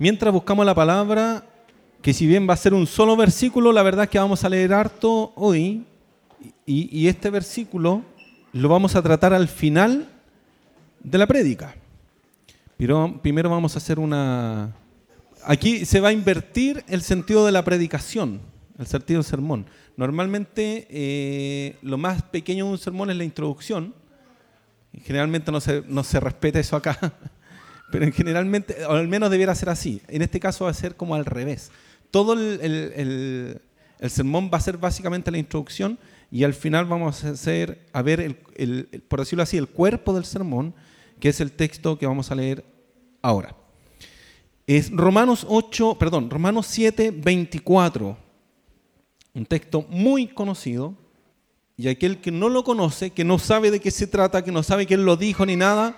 Mientras buscamos la palabra, que si bien va a ser un solo versículo, la verdad es que vamos a leer harto hoy, y, este versículo lo vamos a tratar al final de la prédica. Pero primero vamos a hacer una... Aquí se va a invertir el sentido de la predicación, el sentido del sermón. Normalmente eh, lo más pequeño de un sermón es la introducción. Generalmente no se, no se respeta eso acá, pero generalmente, o al menos debiera ser así. En este caso va a ser como al revés. Todo el, el sermón va a ser básicamente la introducción y al final vamos a, hacer, a ver, el, por decirlo así, el cuerpo del sermón, que es el texto que vamos a leer ahora. Es Romanos 8, perdón, Romanos 7, 24. Un texto muy conocido. Y aquel que no lo conoce, que no sabe de qué se trata, que no sabe quién lo dijo ni nada,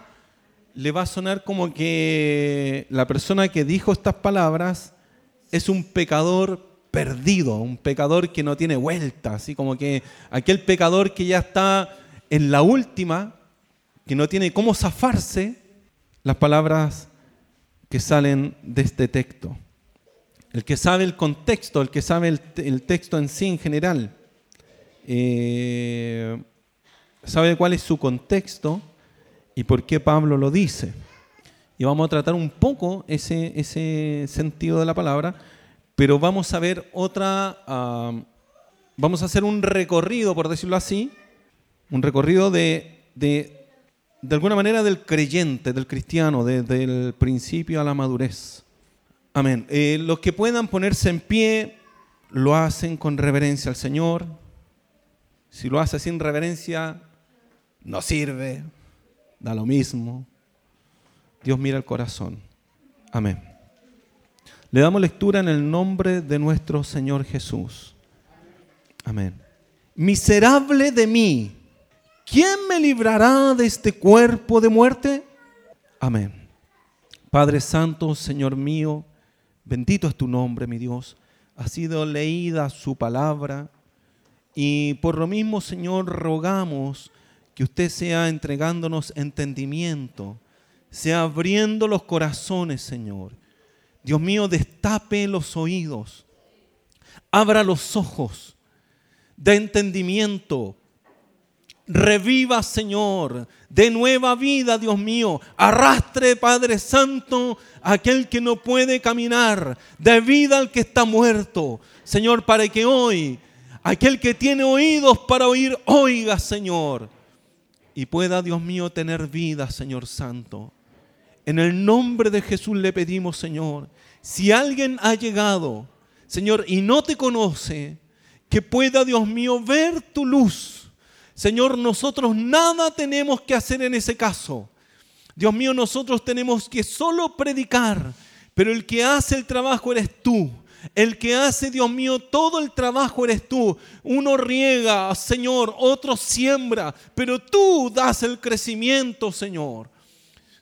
le va a sonar como que la persona que dijo estas palabras es un pecador perdido, un pecador que no tiene vuelta, así como que aquel pecador que ya está en la última, que no tiene cómo zafarse, las palabras que salen de este texto. El que sabe el contexto, el que sabe el, texto en sí en general, eh, sabe cuál es su contexto y por qué Pablo lo dice. Y vamos a tratar un poco ese, ese sentido de la palabra pero vamos a ver otra, vamos a hacer un recorrido, por decirlo así, un recorrido de, de, de alguna manera del creyente, del cristiano, desde el principio a la madurez. Amén. Eh, los que puedan ponerse en pie, lo hacen con reverencia al Señor. Si lo hace sin reverencia, no sirve, da lo mismo. Dios mira el corazón. Amén. Le damos lectura en el nombre de nuestro Señor Jesús. Amén. Miserable de mí, ¿quién me librará de este cuerpo de muerte? Amén. Padre Santo, Señor mío, bendito es tu nombre, mi Dios. Ha sido leída su palabra y por lo mismo, Señor, rogamos que usted sea entregándonos entendimiento, sea abriendo los corazones, Señor Dios mío, destape los oídos, abra los ojos de entendimiento, reviva, Señor, de nueva vida, Dios mío. Arrastre, Padre Santo, aquel que no puede caminar, de vida al que está muerto. Señor, para que hoy, aquel que tiene oídos para oír, oiga, Señor. Y pueda, Dios mío, tener vida, Señor Santo. En el nombre de Jesús le pedimos, Señor, si alguien ha llegado, Señor, y no te conoce, que pueda, Dios mío, ver tu luz. Señor, nosotros nada tenemos que hacer en ese caso. Dios mío, nosotros tenemos que solo predicar, pero el que hace el trabajo eres tú. El que hace, Dios mío, todo el trabajo eres tú. Uno riega, Señor, otro siembra, pero tú das el crecimiento, Señor.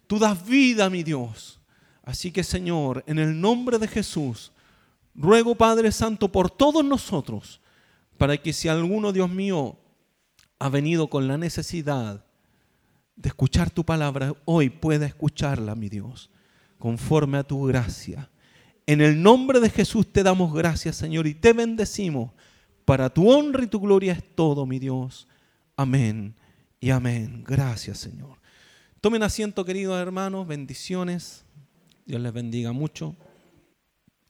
Tú das vida, mi Dios. Así que Señor, en el nombre de Jesús, ruego Padre Santo por todos nosotros, para que si alguno, Dios mío, ha venido con la necesidad de escuchar tu palabra, hoy pueda escucharla, mi Dios, conforme a tu gracia. En el nombre de Jesús te damos gracias, Señor, y te bendecimos. Para tu honra y tu gloria es todo, mi Dios. Amén y amén. Gracias, Señor. Tomen asiento, queridos hermanos, bendiciones. Dios les bendiga mucho.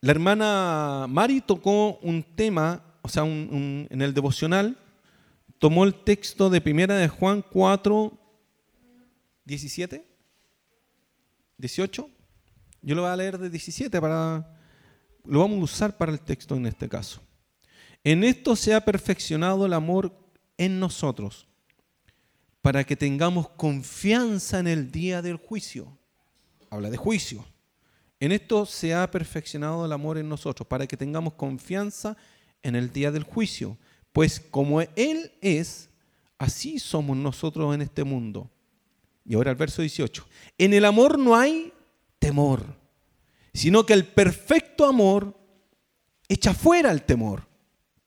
La hermana Mari tocó un tema, o sea, en el devocional, tomó el texto de primera de Juan 4, 17, 18. Yo lo voy a leer de 17 para, lo vamos a usar para el texto en este caso. En esto se ha perfeccionado el amor en nosotros para que tengamos confianza en el día del juicio. Habla de juicio. En esto se ha perfeccionado el amor en nosotros, para que tengamos confianza en el día del juicio. Pues como Él es, así somos nosotros en este mundo. Y ahora el verso 18. En el amor no hay temor, sino que el perfecto amor echa fuera el temor,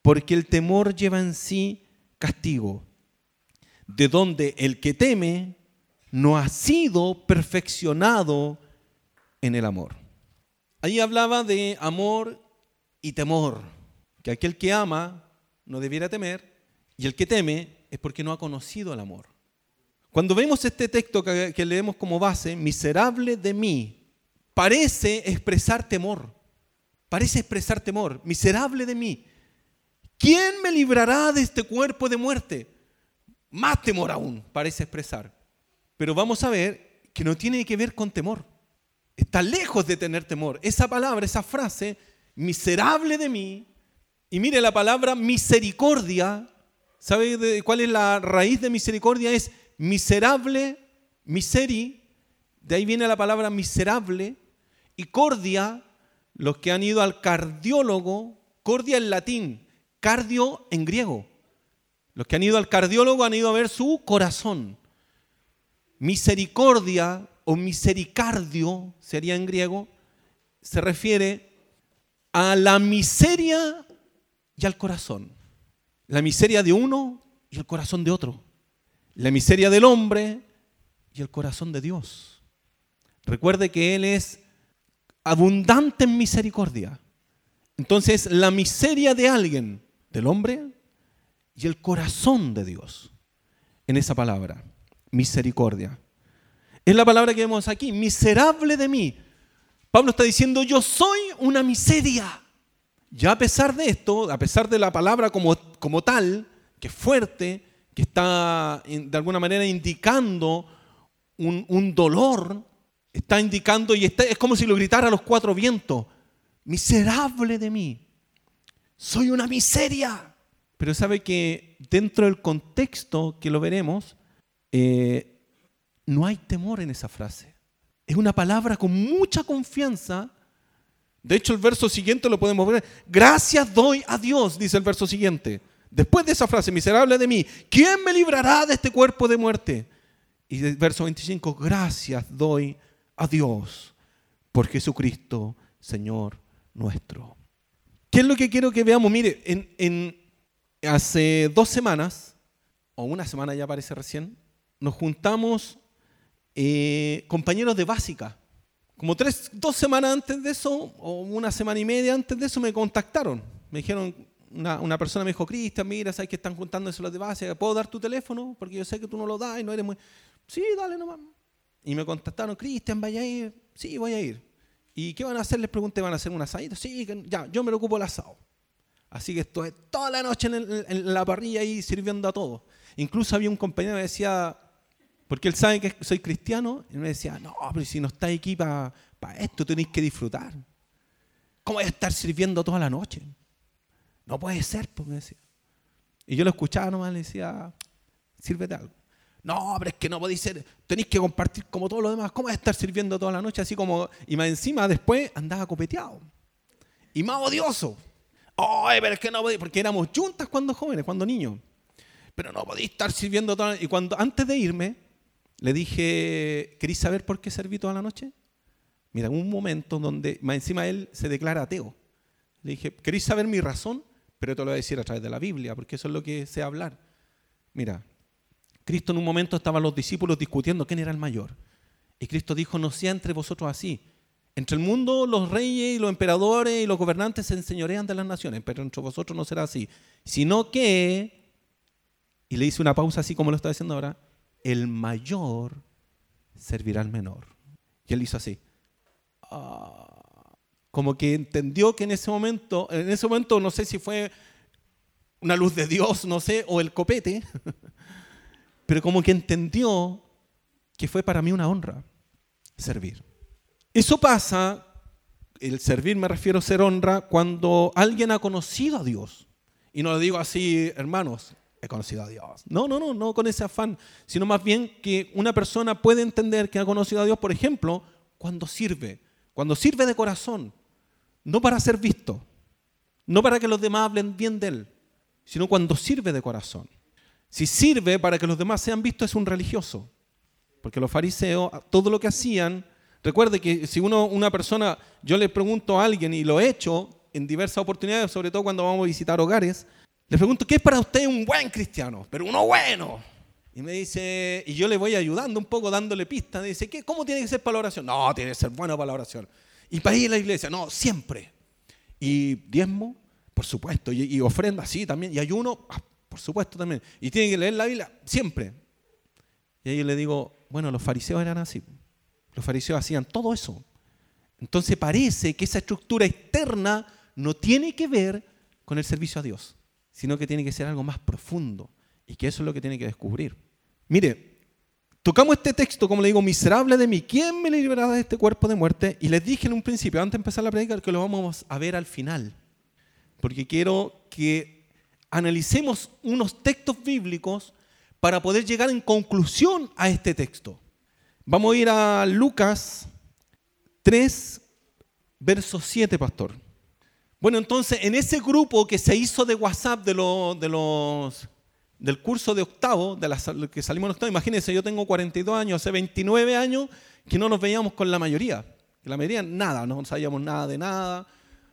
porque el temor lleva en sí castigo de donde el que teme no ha sido perfeccionado en el amor. Ahí hablaba de amor y temor, que aquel que ama no debiera temer y el que teme es porque no ha conocido el amor. Cuando vemos este texto que, leemos como base, miserable de mí, parece expresar temor, parece expresar temor, miserable de mí. ¿Quién me librará de este cuerpo de muerte? Más temor aún, parece expresar. Pero vamos a ver que no tiene que ver con temor. Está lejos de tener temor. Esa palabra, esa frase, miserable de mí, y mire la palabra misericordia, ¿sabe cuál es la raíz de misericordia? Es miserable, miseri, de ahí viene la palabra miserable, y cordia, los que han ido al cardiólogo, cordia en latín, cardio en griego. Los que han ido al cardiólogo han ido a ver su corazón. Misericordia o misericardio sería en griego, se refiere a la miseria y al corazón. La miseria de uno y el corazón de otro. La miseria del hombre y el corazón de Dios. Recuerde que Él es abundante en misericordia. Entonces, la miseria de alguien, del hombre, y el corazón de Dios, en esa palabra, misericordia. Es la palabra que vemos aquí, miserable de mí. Pablo está diciendo, yo soy una miseria. Ya a pesar de esto, a pesar de la palabra como, como tal, que es fuerte, que está de alguna manera indicando un, un dolor, está indicando y está, es como si lo gritara a los cuatro vientos, miserable de mí, soy una miseria. Pero sabe que dentro del contexto que lo veremos, eh, no hay temor en esa frase. Es una palabra con mucha confianza. De hecho, el verso siguiente lo podemos ver. Gracias doy a Dios, dice el verso siguiente. Después de esa frase, miserable de mí, ¿quién me librará de este cuerpo de muerte? Y el verso 25, gracias doy a Dios por Jesucristo, Señor nuestro. ¿Qué es lo que quiero que veamos? Mire, hace dos semanas, o una semana ya parece recién, nos juntamos eh, compañeros de básica. Como tres, dos semanas antes de eso, o una semana y media antes de eso, me contactaron. Me dijeron, una, persona me dijo, Cristian, mira, sabes que están juntando eso los de básica, ¿puedo dar tu teléfono? Porque yo sé que tú no lo das y no eres muy... Sí, dale nomás. Y me contactaron, Cristian, vaya a ir. Sí, voy a ir. ¿Y qué van a hacer? Les pregunté, ¿van a hacer un asadito? Sí, ya, yo me lo ocupo el asado. Así que estoy toda la noche en, la parrilla ahí sirviendo a todos. Incluso había un compañero que decía, porque él sabe que soy cristiano. Y me decía, no, pero si no estáis aquí para esto, tenéis que disfrutar. ¿Cómo voy a estar sirviendo toda la noche? No puede ser, pues me decía. Y yo lo escuchaba nomás, le decía, sírvete algo. No, pero es que no podéis ser, tenéis que compartir como todos los demás. ¿Cómo voy a estar sirviendo toda la noche así como... Y más encima después andaba copeteado. Y más odioso. Ay, pero es que no podéis, porque éramos juntas cuando jóvenes, cuando niños. Pero no podéis estar sirviendo toda la noche. Y cuando, antes de irme, le dije, ¿queréis saber por qué serví toda la noche? Mira, un momento donde más encima él se declara ateo. Le dije, ¿queréis saber mi razón? Pero te lo voy a decir a través de la Biblia, porque eso es lo que sé hablar. Mira, Cristo en un momento estaban los discípulos discutiendo quién era el mayor. Y Cristo dijo, no sea entre vosotros así. Entre el mundo los reyes y los emperadores y los gobernantes se enseñorean de las naciones, pero entre vosotros no será así. Sino que, y le hice una pausa así como lo está diciendo ahora, el mayor servirá al menor. Y él hizo así. Ah, como que entendió que en ese momento, en ese momento no sé si fue una luz de Dios, no sé, o el copete, pero como que entendió que fue para mí una honra servir. Eso pasa, el servir me refiero a ser honra, cuando alguien ha conocido a Dios. Y no lo digo así, hermanos, he conocido a Dios. No, no, no, no con ese afán, sino más bien que una persona puede entender que ha conocido a Dios, por ejemplo, cuando sirve, cuando sirve de corazón, no para ser visto, no para que los demás hablen bien de él, sino cuando sirve de corazón. Si sirve para que los demás sean vistos es un religioso, porque los fariseos, todo lo que hacían, recuerde que si uno, una persona, yo le pregunto a alguien y lo he hecho en diversas oportunidades, sobre todo cuando vamos a visitar hogares, le pregunto, ¿qué es para usted un buen cristiano? Pero uno bueno. Y me dice, y yo le voy ayudando un poco, dándole pistas. Me dice, ¿qué, ¿cómo tiene que ser para la oración? No, tiene que ser bueno para la oración. Y para ir a la iglesia, no, siempre. Y diezmo, por supuesto. Y, ofrenda, sí, también. Y ayuno, ah, por supuesto también. Y tiene que leer la Biblia, siempre. Y ahí le digo, bueno, los fariseos eran así. Los fariseos hacían todo eso. Entonces parece que esa estructura externa no tiene que ver con el servicio a Dios, sino que tiene que ser algo más profundo y que eso es lo que tiene que descubrir. Mire, tocamos este texto, como le digo, miserable de mí, ¿quién me librará de este cuerpo de muerte? Y les dije en un principio, antes de empezar la predica, que lo vamos a ver al final, porque quiero que analicemos unos textos bíblicos para poder llegar en conclusión a este texto. Vamos a ir a Lucas 3, verso 7, pastor. Bueno, entonces en ese grupo que se hizo de WhatsApp de, los, del curso de octavo, de las, que salimos en octavo, imagínense, yo tengo 42 años, hace 29 años que no nos veíamos con la mayoría. La mayoría nada, no sabíamos nada de nada.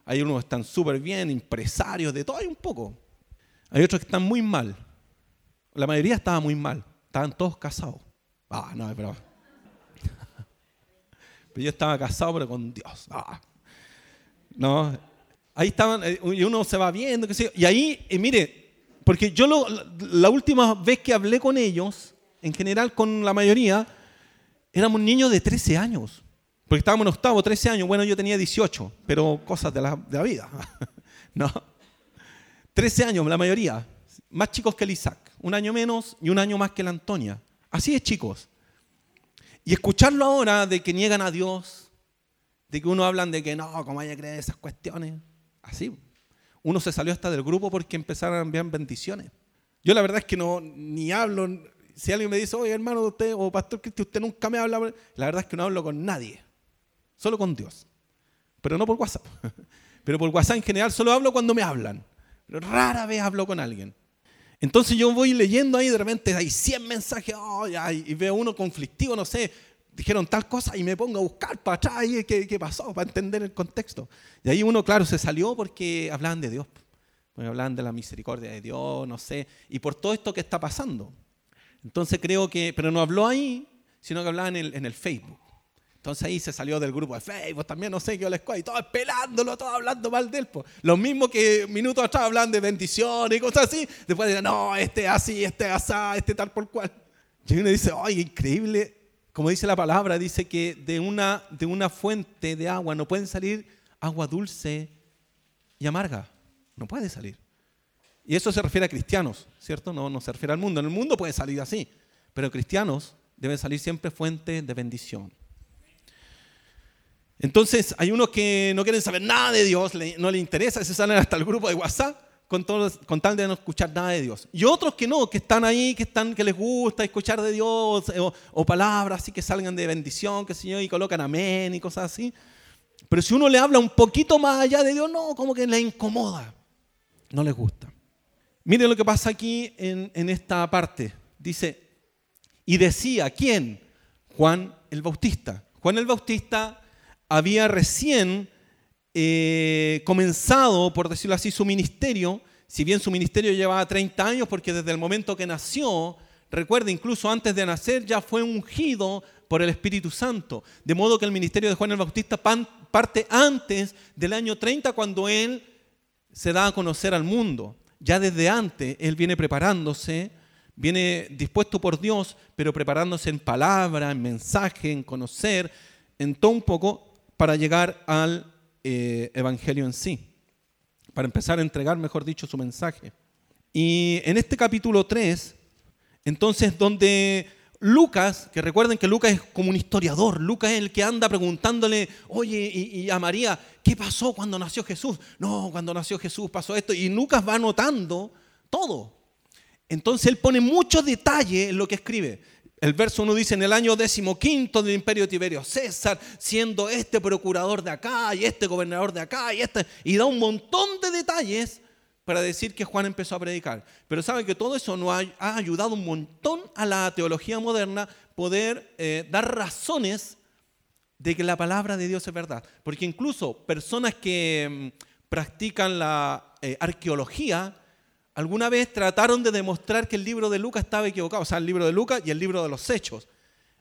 Hay unos que están súper bien, empresarios, de todo hay un poco. Hay otros que están muy mal. La mayoría estaba muy mal. Estaban todos casados. Ah, no, bravo. Pero yo estaba casado, pero con Dios. Ah. No, ahí estaban, eh, y uno se va viendo, qué sé yo. Y ahí, mire, porque yo la última vez que hablé con ellos, en general con la mayoría, éramos niños de 13 años. Porque estábamos en octavo, 13 años. Bueno, yo tenía 18, pero cosas de la, de la vida. no. 13 años, la mayoría. Más chicos que el Isaac. Un año menos y un año más que la Antonia. Así es, chicos. Y escucharlo ahora de que niegan a Dios, de que uno hablan de que no, como haya creer esas cuestiones. Así. Uno se salió hasta del grupo porque empezaron a enviar bendiciones. Yo la verdad es que no ni hablo. Si alguien me dice, oye hermano, usted o pastor Cristi, usted nunca me habla, la verdad es que no hablo con nadie. Solo con Dios. Pero no por WhatsApp. Pero por WhatsApp en general solo hablo cuando me hablan. Rara vez hablo con alguien. Entonces yo voy leyendo ahí, de repente hay 100 mensajes, y veo uno conflictivo, no sé, dijeron tal cosa y me pongo a buscar para atrás qué, pasó, para entender el contexto. Y ahí uno, claro, se salió porque hablaban de Dios, porque hablaban de la misericordia de Dios, no sé, y por todo esto que está pasando. Entonces creo que, pero no habló ahí, sino que hablaba en el Facebook. Entonces ahí se salió del grupo de Facebook, también no sé qué y todos pelándolo, todos hablando mal de él. Lo mismo que minutos atrás hablan de bendiciones y cosas así, después dicen, no, este así, este asá, este tal por cual. Y uno dice, ay, increíble como dice la palabra, dice que de una, de una fuente de agua no pueden salir agua dulce y amarga. No puede salir. Y eso se refiere a cristianos, ¿cierto? No, no se refiere al mundo. En el mundo puede salir así, pero cristianos deben salir siempre fuentes de bendición. Entonces, hay unos que no quieren saber nada de Dios, no les interesa, se salen hasta el grupo de WhatsApp con, con, tal de no escuchar nada de Dios. Y otros que no, que están ahí, que, están, que les gusta escuchar de Dios eh, o, palabras así que salgan de bendición, que Señor, y colocan amén y cosas así. Pero si uno le habla un poquito más allá de Dios, no, como que le incomoda, no les gusta. Miren lo que pasa aquí en, en esta parte. Dice, y decía, ¿quién? Juan el Bautista. Juan el Bautista había recién eh, comenzado, por decirlo así, su ministerio, si bien su ministerio llevaba 30 años, porque desde el momento que nació, recuerda, incluso antes de nacer ya fue ungido por el Espíritu Santo. De modo que el ministerio de Juan el Bautista parte antes del año 30, cuando él se da a conocer al mundo. Ya desde antes él viene preparándose, viene dispuesto por Dios, pero preparándose en palabra, en mensaje, en conocer, en todo un poco, para llegar al eh, evangelio en sí, para empezar a entregar, mejor dicho, su mensaje. Y en este capítulo 3, entonces, donde Lucas, que recuerden que Lucas es como un historiador, Lucas es el que anda preguntándole, oye, y, a María, ¿qué pasó cuando nació Jesús? No, cuando nació Jesús pasó esto, y Lucas va anotando todo. Entonces él pone mucho detalle en lo que escribe. El verso 1 dice, en el año decimoquinto del imperio Tiberio César, siendo este procurador de acá y este gobernador de acá y este, y da un montón de detalles para decir que Juan empezó a predicar. Pero saben que todo eso nos ha, ayudado un montón a la teología moderna poder eh, dar razones de que la palabra de Dios es verdad. Porque incluso personas que mm, practican la eh, arqueología alguna vez trataron de demostrar que el libro de Lucas estaba equivocado, o sea, el libro de Lucas y el libro de los Hechos.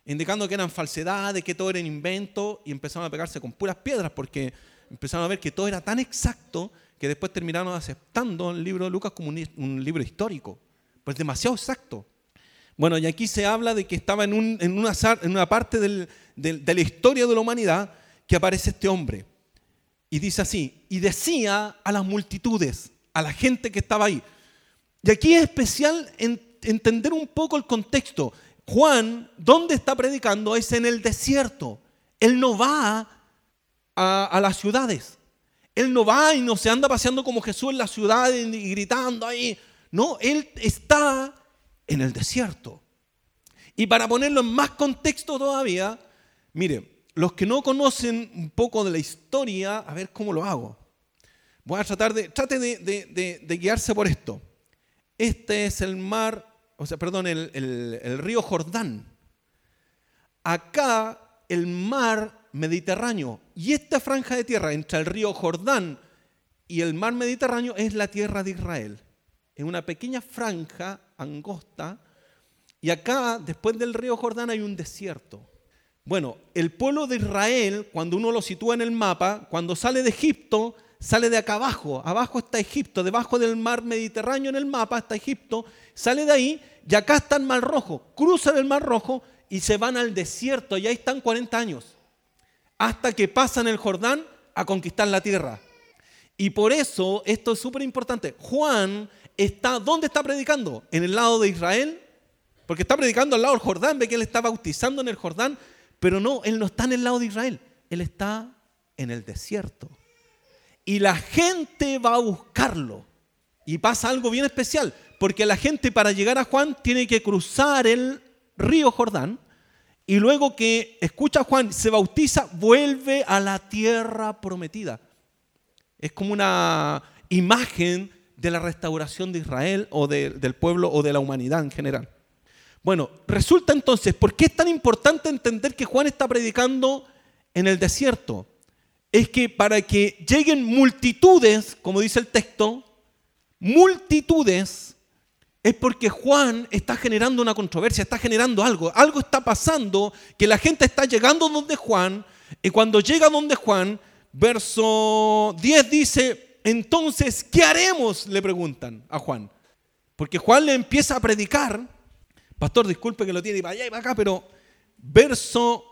indicando que eran falsedades, que todo era invento, y empezaron a pegarse con puras piedras, porque empezaron a ver que todo era tan exacto que después terminaron aceptando el libro de Lucas como un, libro histórico, pues demasiado exacto. Bueno, y aquí se habla de que estaba en, una, parte de la historia de la humanidad que aparece este hombre. Y dice así, y decía a las multitudes, a la gente que estaba ahí. Y aquí es especial entender un poco el contexto. Juan, ¿dónde está predicando? Es en el desierto. Él no va a, las ciudades. Él no va y no se anda paseando como Jesús en la ciudad y gritando ahí. No, él está en el desierto. Y para ponerlo en más contexto todavía, mire, los que no conocen un poco de la historia, a ver cómo lo hago. Voy a tratar de, trate de, guiarse por esto. Este es el mar, o sea, perdón, el río Jordán. Acá el mar Mediterráneo. Y esta franja de tierra entre el río Jordán y el mar Mediterráneo es la tierra de Israel. Es una pequeña franja angosta. Y acá, después del río Jordán, hay un desierto. Bueno, el pueblo de Israel, cuando uno lo sitúa en el mapa, cuando sale de Egipto, sale de acá abajo. Abajo está Egipto, debajo del mar Mediterráneo en el mapa está Egipto. Sale de ahí y acá está el mar rojo. Cruzan el mar rojo y se van al desierto y ahí están 40 años hasta que pasan el Jordán a conquistar la tierra. Y por eso esto es súper importante. Juan está, ¿dónde está predicando? ¿En el lado de Israel? Porque está predicando al lado del Jordán, ve que él está bautizando en el Jordán, pero no, él no está en el lado de Israel, él está en el desierto. Y la gente va a buscarlo. Y pasa algo bien especial, porque la gente para llegar a Juan tiene que cruzar el río Jordán y luego que escucha a Juan, se bautiza, vuelve a la tierra prometida. Es como una imagen de la restauración de Israel o del pueblo o de la humanidad en general. Bueno, resulta entonces, ¿por qué es tan importante entender que Juan está predicando en el desierto? Es que para que lleguen multitudes, como dice el texto, multitudes es porque Juan está generando una controversia, está generando algo. Algo está pasando que la gente está llegando donde Juan y cuando llega donde Juan, verso 10 dice, entonces, ¿qué haremos? Le preguntan a Juan. Porque Juan le empieza a predicar. Pastor, disculpe que lo tiene para allá y para acá, pero verso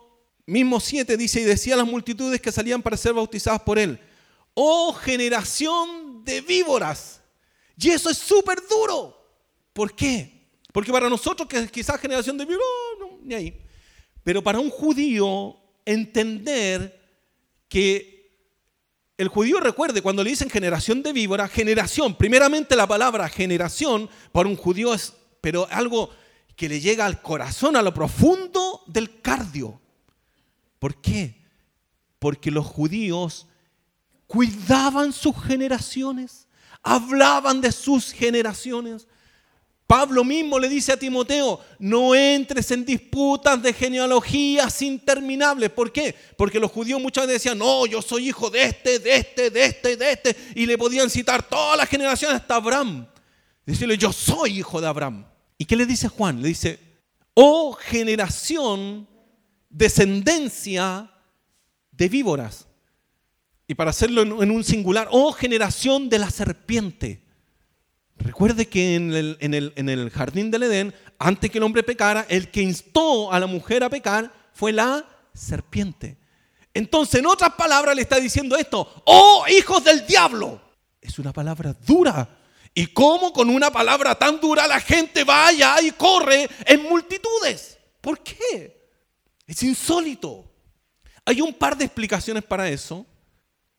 mismo 7 dice, y decía a las multitudes que salían para ser bautizadas por él, oh generación de víboras. Y eso es súper duro. ¿Por qué? Porque para nosotros, que quizás generación de Biblia, no, ni ahí. Pero para un judío, entender que el judío recuerde, cuando le dicen generación de víbora, generación, primeramente la palabra generación para un judío es, pero algo que le llega al corazón, a lo profundo del cardio. ¿Por qué? Porque los judíos cuidaban sus generaciones, hablaban de sus generaciones, Pablo mismo le dice a Timoteo, no entres en disputas de genealogías interminables. ¿Por qué? Porque los judíos muchas veces decían, no, yo soy hijo de este, de este, de este, de este. Y le podían citar todas las generaciones hasta Abraham. Decirle, yo soy hijo de Abraham. ¿Y qué le dice Juan? Le dice, oh generación, descendencia de víboras. Y para hacerlo en un singular, oh generación de la serpiente. Recuerde que en el, jardín del Edén, antes que el hombre pecara, el que instó a la mujer a pecar fue la serpiente. Entonces, en otras palabras, le está diciendo esto, oh hijos del diablo. Es una palabra dura. ¿Y cómo con una palabra tan dura la gente vaya y corre en multitudes? ¿Por qué? Es insólito. Hay un par de explicaciones para eso.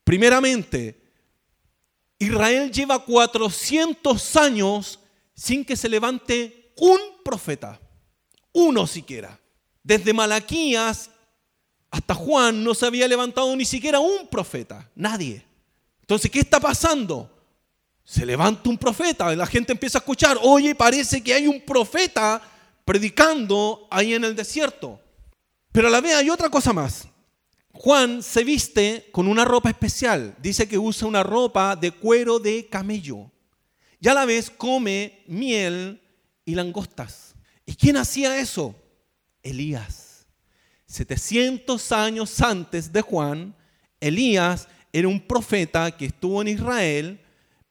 Primeramente, Israel lleva 400 años sin que se levante un profeta, uno siquiera. Desde Malaquías hasta Juan no se había levantado ni siquiera un profeta, nadie. Entonces, ¿qué está pasando? Se levanta un profeta, la gente empieza a escuchar, oye, parece que hay un profeta predicando ahí en el desierto. Pero a la vez hay otra cosa más. Juan se viste con una ropa especial. Dice que usa una ropa de cuero de camello. Y a la vez come miel y langostas. ¿Y quién hacía eso? Elías. 700 años antes de Juan, Elías era un profeta que estuvo en Israel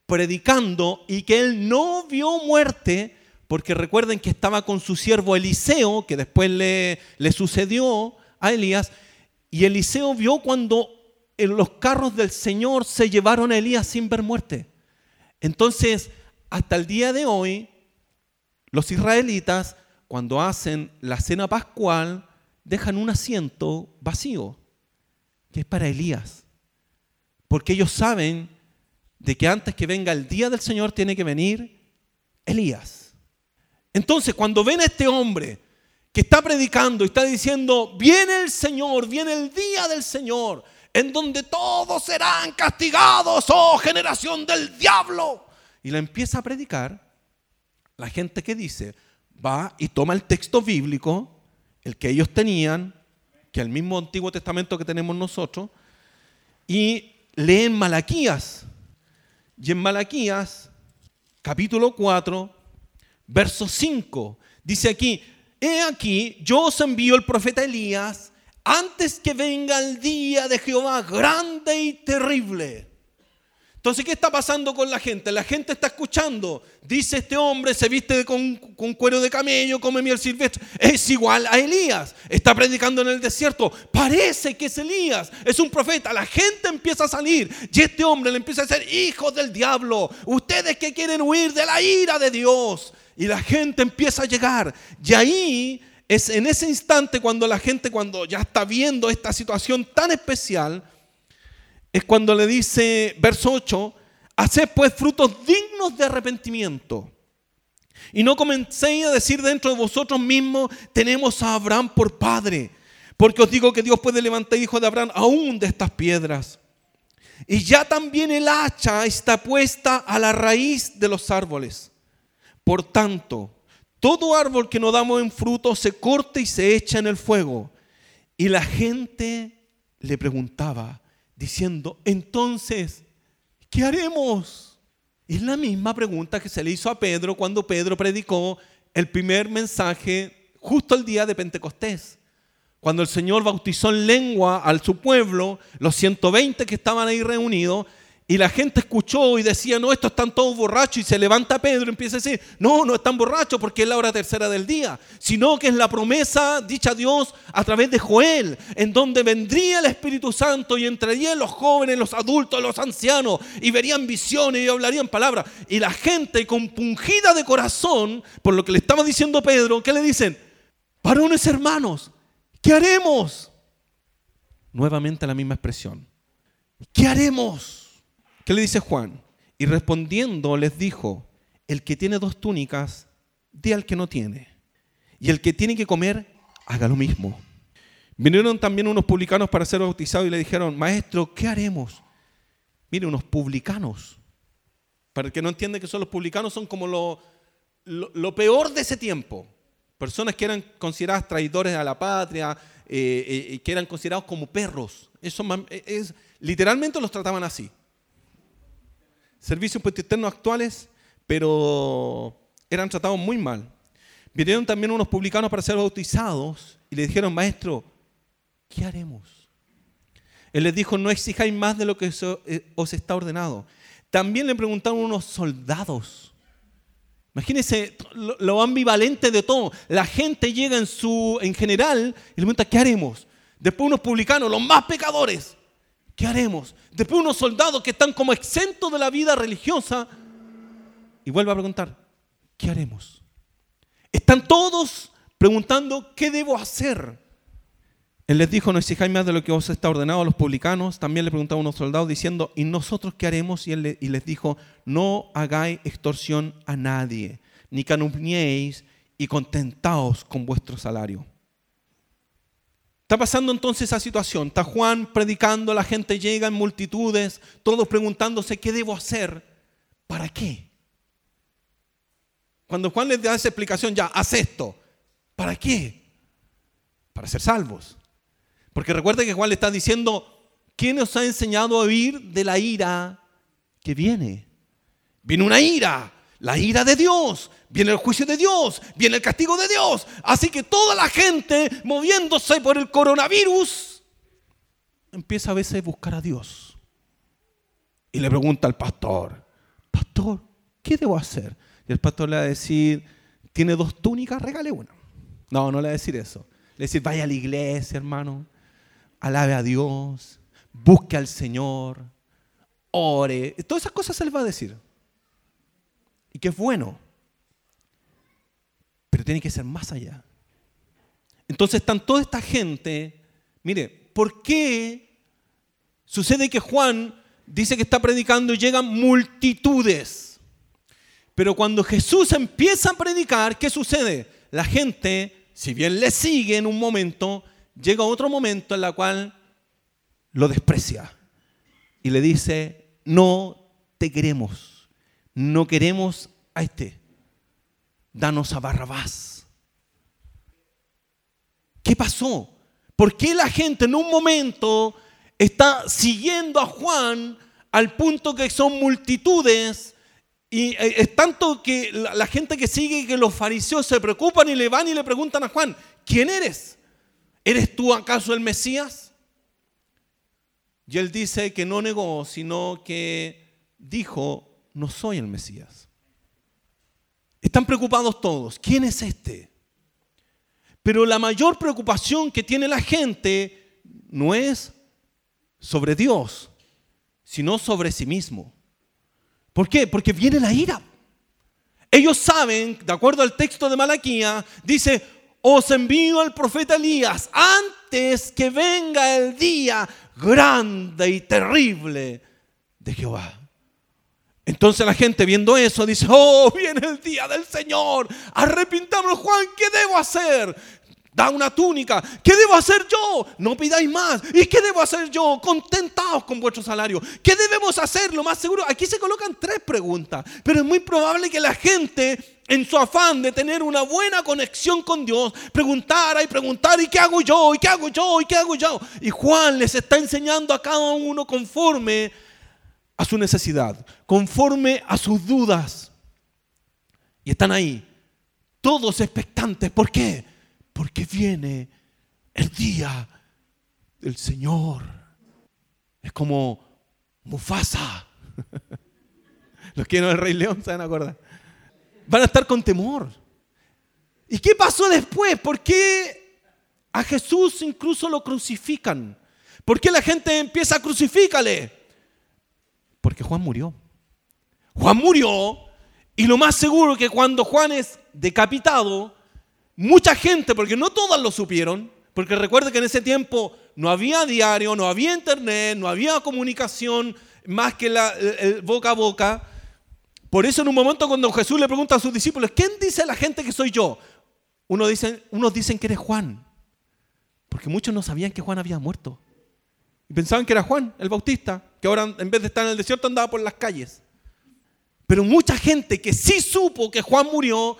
predicando y que él no vio muerte, porque recuerden que estaba con su siervo Eliseo, que después le, le sucedió a Elías, y Eliseo vio cuando en los carros del Señor se llevaron a Elías sin ver muerte. Entonces, hasta el día de hoy, los israelitas, cuando hacen la cena pascual, dejan un asiento vacío, que es para Elías. Porque ellos saben de que antes que venga el día del Señor tiene que venir Elías. Entonces, cuando ven a este hombre que está predicando y está diciendo, viene el Señor, viene el día del Señor, en donde todos serán castigados, oh generación del diablo. Y la empieza a predicar, la gente que dice, va y toma el texto bíblico, el que ellos tenían, que el mismo Antiguo Testamento que tenemos nosotros, y leen Malaquías. Y en Malaquías, capítulo 4, verso 5, dice aquí, he aquí, yo os envío el profeta Elías antes que venga el día de Jehová grande y terrible. Entonces, ¿qué está pasando con la gente? La gente está escuchando. Dice este hombre, se viste con, cuero de camello, come miel silvestre. Es igual a Elías. Está predicando en el desierto. Parece que es Elías. Es un profeta. La gente empieza a salir. Y este hombre le empieza a decir, hijos del diablo. Ustedes que quieren huir de la ira de Dios. Y la gente empieza a llegar. Y ahí es en ese instante cuando la gente, cuando ya está viendo esta situación tan especial, es cuando le dice, verso 8, haced pues frutos dignos de arrepentimiento. Y no comencéis a decir dentro de vosotros mismos, tenemos a Abraham por padre. Porque os digo que Dios puede levantar hijos de Abraham aún de estas piedras. Y ya también el hacha está puesta a la raíz de los árboles. Por tanto, todo árbol que no damos en fruto se corta y se echa en el fuego. Y la gente le preguntaba, diciendo, entonces, ¿qué haremos? Es la misma pregunta que se le hizo a Pedro cuando Pedro predicó el primer mensaje justo el día de Pentecostés. Cuando el Señor bautizó en lengua al su pueblo, los 120 que estaban ahí reunidos, y la gente escuchó y decía, no, estos están todos borrachos. Y se levanta Pedro y empieza a decir, no, no están borrachos porque es la hora tercera del día, sino que es la promesa dicha a Dios a través de Joel, en donde vendría el Espíritu Santo y entrarían los jóvenes, los adultos, los ancianos, y verían visiones y hablarían palabras. Y la gente compungida de corazón, por lo que le estaba diciendo Pedro, ¿qué le dicen? Varones hermanos, ¿qué haremos? Nuevamente la misma expresión. ¿Qué haremos? ¿Qué le dice Juan? Y respondiendo les dijo, el que tiene dos túnicas, dé al que no tiene. Y el que tiene que comer, haga lo mismo. Vinieron también unos publicanos para ser bautizados y le dijeron, maestro, ¿qué haremos? Mire, unos publicanos. Para el que no entiende que son los publicanos, son como lo, peor de ese tiempo. Personas que eran consideradas traidores a la patria, eh, eh, que eran considerados como perros. Eso es, literalmente los trataban así servicios externos actuales, pero eran tratados muy mal. Vinieron también unos publicanos para ser bautizados y le dijeron, maestro, ¿qué haremos? Él les dijo, no exijáis más de lo que eh, os está ordenado. También le preguntaron unos soldados. Imagínense lo, ambivalente de todo. La gente llega en, su, en general y le pregunta, ¿qué haremos? Después unos publicanos, los más pecadores. ¿Qué haremos? Después unos soldados que están como exentos de la vida religiosa. Y vuelve a preguntar, ¿qué haremos? Están todos preguntando, ¿qué debo hacer? Él les dijo, no exijáis más de lo que os está ordenado a los publicanos. También le preguntaba a unos soldados diciendo, ¿y nosotros qué haremos? Y él y les dijo, no hagáis extorsión a nadie, ni calumniéis y contentaos con vuestro salario. Está pasando entonces esa situación. Está Juan predicando, la gente llega en multitudes, todos preguntándose qué debo hacer. ¿Para qué? Cuando Juan les da esa explicación, ya, haz esto. ¿Para qué? Para ser salvos. Porque recuerda que Juan le está diciendo, ¿quién nos ha enseñado a huir de la ira que viene? Viene una ira. La ira de Dios, viene el juicio de Dios, viene el castigo de Dios. Así que toda la gente moviéndose por el coronavirus empieza a veces a buscar a Dios. Y le pregunta al pastor, pastor, ¿qué debo hacer? Y el pastor le va a decir, tiene dos túnicas, regale una. No, no le va a decir eso. Le va a decir, vaya a la iglesia, hermano, alabe a Dios, busque al Señor, ore. Todas esas cosas se les va a decir. Y que es bueno. Pero tiene que ser más allá. Entonces están toda esta gente. Mire, ¿por qué sucede que Juan dice que está predicando y llegan multitudes? Pero cuando Jesús empieza a predicar, ¿qué sucede? La gente, si bien le sigue en un momento, llega otro momento en la cual lo desprecia y le dice, no te queremos, no queremos a este, danos a Barrabás. ¿Qué pasó? ¿Por qué la gente en un momento está siguiendo a Juan al punto que son multitudes? Y eh, es tanto que la, gente que sigue que los fariseos se preocupan y le van y le preguntan a Juan, ¿quién eres? ¿Eres tú acaso el Mesías? Y él dice que no negó, sino que dijo, no soy el Mesías. Están preocupados todos. ¿Quién es este? Pero la mayor preocupación que tiene la gente no es sobre Dios, sino sobre sí mismo. ¿Por qué? Porque viene la ira. Ellos saben, de acuerdo al texto de Malaquía, dice, os envío al profeta Elías antes que venga el día grande y terrible de Jehová. Entonces la gente viendo eso dice, oh, viene el día del Señor, arrepintamos Juan, ¿qué debo hacer? Da una túnica. ¿Qué debo hacer yo? No pidáis más. ¿Y qué debo hacer yo? Contentaos con vuestro salario. ¿Qué debemos hacer? Lo más seguro, aquí se colocan tres preguntas, pero es muy probable que la gente en su afán de tener una buena conexión con Dios, preguntara y preguntar, ¿y qué hago yo? ¿Y qué hago yo? ¿Y qué hago yo? Y Juan les está enseñando a cada uno conforme a su necesidad, conforme a sus dudas. Y están ahí, todos expectantes. ¿Por qué? Porque viene el día del Señor. Es como Mufasa. Los que no el Rey León se van a acordar van a estar con temor. ¿Y qué pasó después? ¿Por qué a Jesús incluso lo crucifican? ¿Por qué la gente empieza a crucifícale? Porque Juan murió. Juan murió y lo más seguro que cuando Juan es decapitado, mucha gente, porque no todas lo supieron, porque recuerde que en ese tiempo no había diario, no había internet, no había comunicación más que la boca a boca. Por eso en un momento cuando Jesús le pregunta a sus discípulos, ¿quién dice la gente que soy yo? Uno dice, unos dicen que eres Juan, porque muchos no sabían que Juan había muerto. Y pensaban que era Juan, el Bautista, que ahora en vez de estar en el desierto andaba por las calles. Pero mucha gente que sí supo que Juan murió,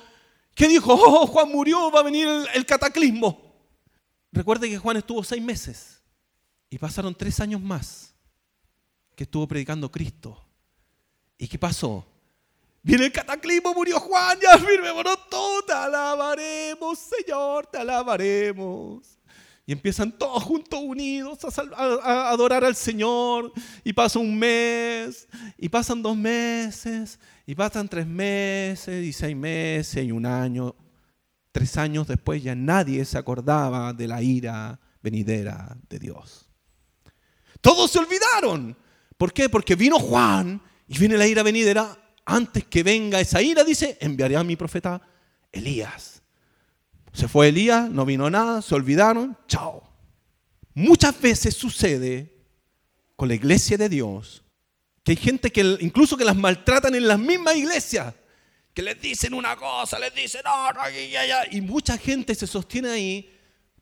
que dijo, oh, Juan murió, va a venir el, el cataclismo. Recuerde que Juan estuvo seis meses y pasaron tres años más que estuvo predicando Cristo. ¿Y qué pasó? Viene el cataclismo, murió Juan, ya firmémonos todo, te alabaremos, Señor, te alabaremos. Y empiezan todos juntos unidos a, adorar al Señor. Y pasa un mes, y pasan dos meses, y pasan tres meses, y seis meses, y un año. Tres años después ya nadie se acordaba de la ira venidera de Dios. Todos se olvidaron. ¿Por qué? Porque vino Juan y viene la ira venidera antes que venga esa ira, dice, enviaré a mi profeta Elías. Se fue Elías, no vino nada, se olvidaron, chao. Muchas veces sucede con la iglesia de Dios que hay gente que incluso que las maltratan en las mismas iglesias, que les dicen una cosa, les dicen ya, ya, y mucha gente se sostiene ahí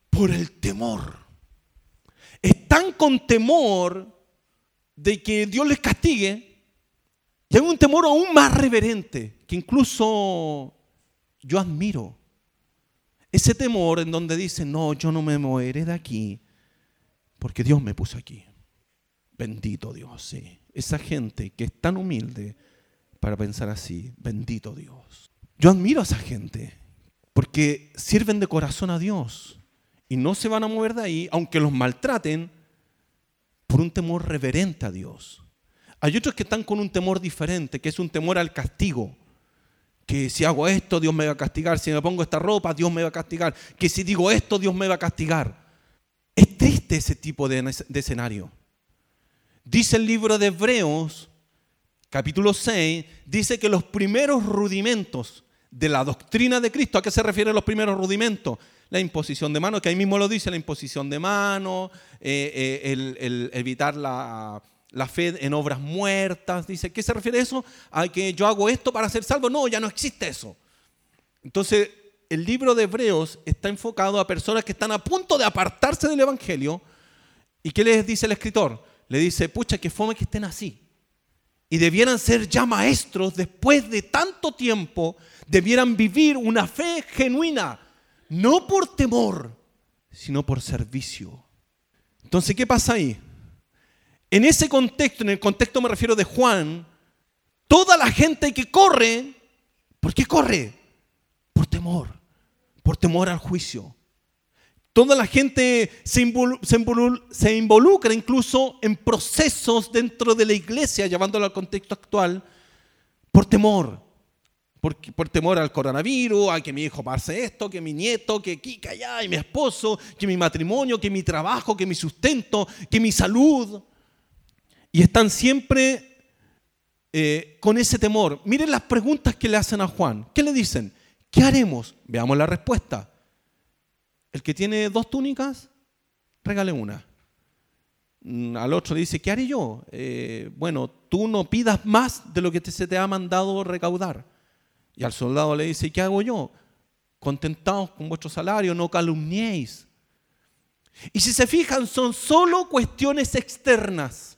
por el temor. Están con temor de que Dios les castigue y hay un temor aún más reverente que incluso yo admiro. Ese temor en donde dicen, no, yo no me moveré de aquí porque Dios me puso aquí. Bendito Dios, sí. Esa gente que es tan humilde para pensar así, bendito Dios. Yo admiro a esa gente porque sirven de corazón a Dios y no se van a mover de ahí, aunque los maltraten, por un temor reverente a Dios. Hay otros que están con un temor diferente, que es un temor al castigo. Que si hago esto, Dios me va a castigar. Si me pongo esta ropa, Dios me va a castigar. Que si digo esto, Dios me va a castigar. Es triste ese tipo de, escenario. Dice el libro de Hebreos, capítulo 6, dice que los primeros rudimentos de la doctrina de Cristo, ¿a qué se refieren los primeros rudimentos? La imposición de mano, que ahí mismo lo dice, la imposición de mano, eh, eh, el, evitar la, la, fe en obras muertas. Dice, ¿qué se refiere a eso? A que yo hago esto para ser salvo. No, ya no existe eso. Entonces, el libro de Hebreos está enfocado a personas que están a punto de apartarse del Evangelio. ¿Y qué les dice el escritor? Le dice, pucha, que fome que estén así. Y debieran ser ya maestros después de tanto tiempo, debieran vivir una fe genuina, no por temor, sino por servicio. Entonces, ¿qué pasa ahí? En ese contexto, en el contexto me refiero de Juan, toda la gente que corre, ¿por qué corre? Por temor, por temor al juicio. Toda la gente se, involucra incluso en procesos dentro de la iglesia, llevándolo al contexto actual, por temor por, temor al coronavirus, a que mi hijo pase esto, que mi nieto, que Kika allá, y mi esposo, que mi matrimonio, que mi trabajo, que mi sustento, que mi salud. Y están siempre eh, con ese temor. Miren las preguntas que le hacen a Juan. ¿Qué le dicen? ¿Qué haremos? Veamos la respuesta. El que tiene dos túnicas, regale una. Mm, al otro dice, ¿qué haré yo? Eh, bueno, tú no pidas más de lo que se te ha mandado recaudar. Y al soldado le dice, ¿qué hago yo? Contentaos con vuestro salario, no calumniéis. Y si se fijan, son solo cuestiones externas.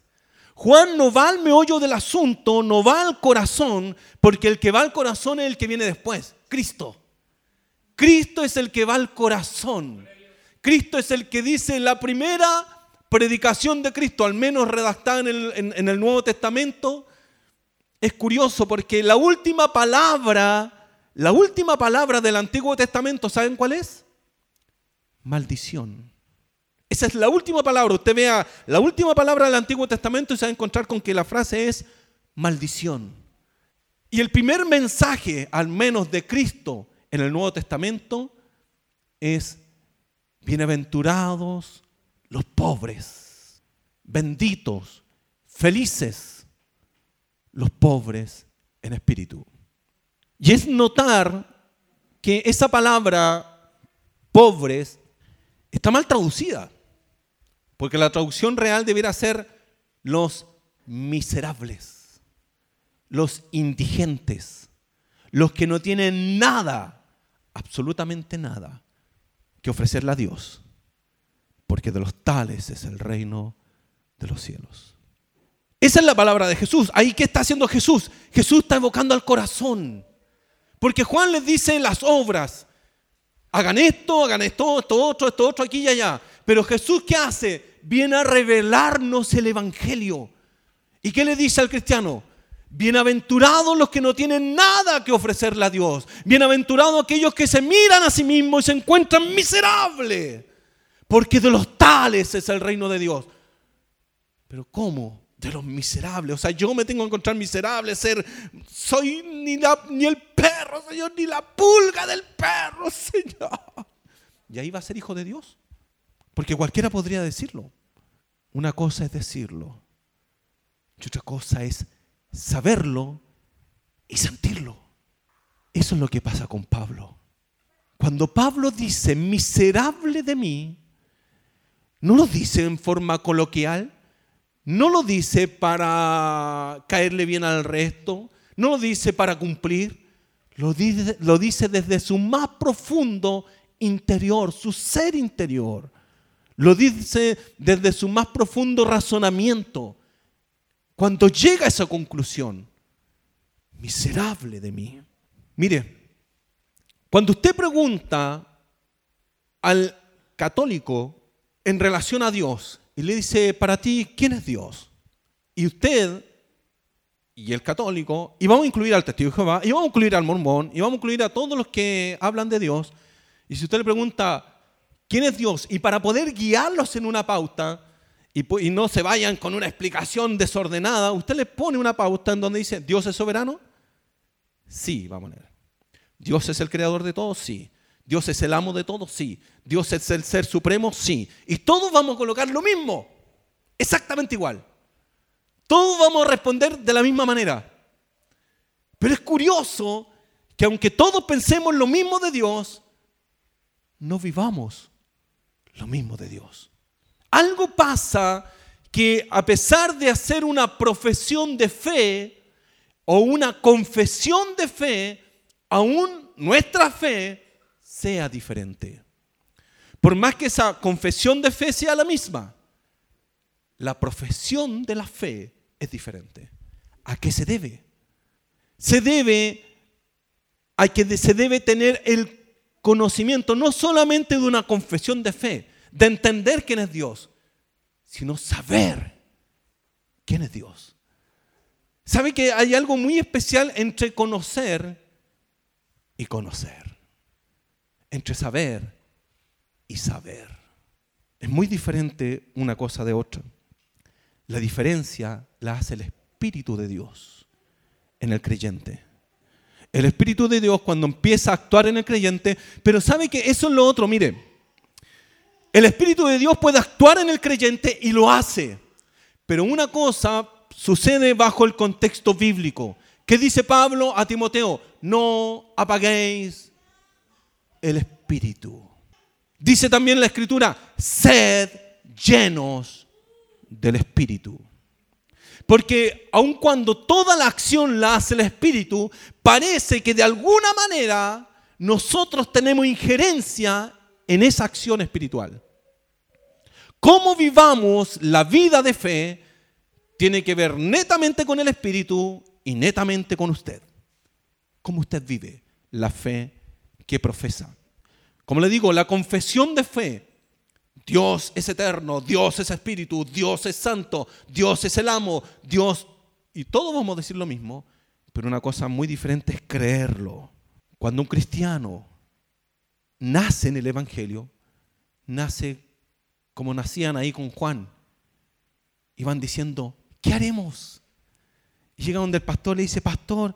Juan no va al meollo del asunto, no va al corazón, porque el que va al corazón es el que viene después, Cristo. Cristo es el que va al corazón. Cristo es el que dice la primera predicación de Cristo, al menos redactada en el, en el Nuevo Testamento, es curioso porque la última palabra, la última palabra del Antiguo Testamento, ¿saben cuál es? Maldición. Esa es la última palabra. Usted vea la última palabra del Antiguo Testamento y se va a encontrar con que la frase es maldición. Y el primer mensaje, al menos de Cristo en el Nuevo Testamento, es bienaventurados los pobres, benditos, felices los pobres en espíritu. Y es notar que esa palabra pobres está mal traducida, porque la traducción real debiera ser los miserables, los indigentes, los que no tienen nada, absolutamente nada, que ofrecerle a Dios, porque de los tales es el reino de los cielos. Esa es la palabra de Jesús. Ahí, ¿qué está haciendo Jesús? Jesús está evocando al corazón. Porque Juan les dice las obras. Hagan esto, hagan esto, esto otro, esto otro, aquí y allá. Pero Jesús, ¿qué hace? Viene a revelarnos el Evangelio. ¿Y qué le dice al cristiano? Bienaventurados los que no tienen nada que ofrecerle a Dios. Bienaventurados aquellos que se miran a sí mismos y se encuentran miserables. Porque de los tales es el reino de Dios. Pero ¿cómo? de los miserables. O sea, yo me tengo que encontrar miserable, ser, soy ni, ni el perro, Señor, ni la pulga del perro, Señor. Y ahí va a ser hijo de Dios. Porque cualquiera podría decirlo. Una cosa es decirlo. Y otra cosa es saberlo y sentirlo. Eso es lo que pasa con Pablo. Cuando Pablo dice miserable de mí, no lo dice en forma coloquial, no lo dice para caerle bien al resto, no lo dice para cumplir, lo dice, lo dice desde su más profundo interior, su ser interior. Lo dice desde su más profundo razonamiento. Cuando llega a esa conclusión, miserable de mí. Mire, cuando usted pregunta al católico en relación a Dios, y le dice, para ti, ¿quién es Dios? Y usted y el católico, y vamos a incluir al testigo de Jehová, y vamos a incluir al mormón, y vamos a incluir a todos los que hablan de Dios. Y si usted le pregunta, ¿quién es Dios? Y para poder guiarlos en una pauta, y, no se vayan con una explicación desordenada, usted le pone una pauta en donde dice, ¿Dios es soberano? Sí, vamos a poner. ¿Dios es el creador de todo? Sí. ¿Dios es el amo de todo? Sí. ¿Dios es el ser supremo? Sí. Y todos vamos a colocar lo mismo, exactamente igual. Todos vamos a responder de la misma manera. Pero es curioso que aunque todos pensemos lo mismo de Dios, no vivamos lo mismo de Dios. Algo pasa que a pesar de hacer una profesión de fe o una confesión de fe, aún nuestra fe sea diferente. Por más que esa confesión de fe sea la misma, la profesión de la fe es diferente. ¿A qué se debe? Se debe a que se debe tener el conocimiento no solamente de una confesión de fe, de entender quién es Dios, sino saber quién es Dios. ¿Sabe que hay algo muy especial entre conocer y conocer? Entre saber y saber. Es muy diferente una cosa de otra. La diferencia la hace el Espíritu de Dios en el creyente. El Espíritu de Dios cuando empieza a actuar en el creyente, pero sabe que eso es lo otro, mire, el Espíritu de Dios puede actuar en el creyente y lo hace, pero una cosa sucede bajo el contexto bíblico. ¿Qué dice Pablo a Timoteo? No apaguéis el Espíritu. Dice también la Escritura, sed llenos del Espíritu. Porque aun cuando toda la acción la hace el Espíritu, parece que de alguna manera nosotros tenemos injerencia en esa acción espiritual. Cómo vivamos la vida de fe tiene que ver netamente con el Espíritu y netamente con usted. Cómo usted vive la fe que profesa. Como le digo, la confesión de fe Dios es eterno, Dios es espíritu, Dios es santo, Dios es el amo, Dios... Y todos vamos a decir lo mismo, pero una cosa muy diferente es creerlo. Cuando un cristiano nace en el Evangelio, nace como nacían ahí con Juan. Y van diciendo, ¿qué haremos? Y llega donde el pastor le dice, pastor,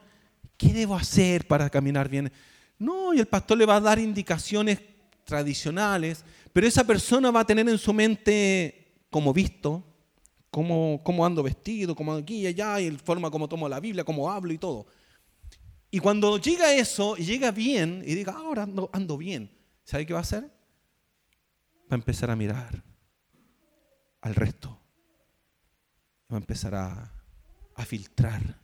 ¿qué debo hacer para caminar bien? No, y el pastor le va a dar indicaciones tradicionales, pero esa persona va a tener en su mente como visto, cómo, cómo ando vestido, cómo aquí y allá, y la forma como tomo la Biblia, cómo hablo y todo. Y cuando llega eso y llega bien y diga, ahora ando, ando bien, ¿sabe qué va a hacer? Va a empezar a mirar al resto. Va a empezar a, a filtrar.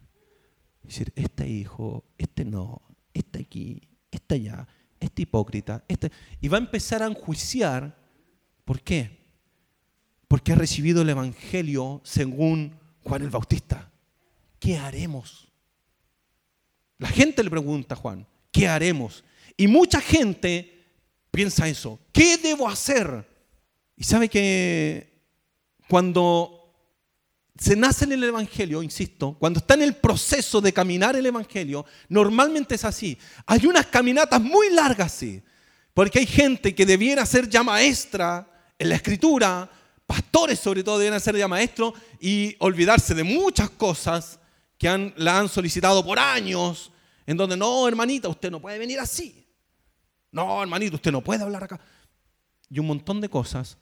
Decir, este hijo, este no, este aquí, este allá este hipócrita, este, y va a empezar a enjuiciar. ¿Por qué? Porque ha recibido el Evangelio según Juan el Bautista. ¿Qué haremos? La gente le pregunta a Juan, ¿qué haremos? Y mucha gente piensa eso, ¿qué debo hacer? Y sabe que cuando se nace en el Evangelio, insisto, cuando está en el proceso de caminar el Evangelio, normalmente es así. Hay unas caminatas muy largas, sí, porque hay gente que debiera ser ya maestra en la escritura, pastores sobre todo deben ser ya maestros y olvidarse de muchas cosas que la han solicitado por años, en donde no, hermanita, usted no puede venir así. No, hermanito, usted no puede hablar acá. Y un montón de cosas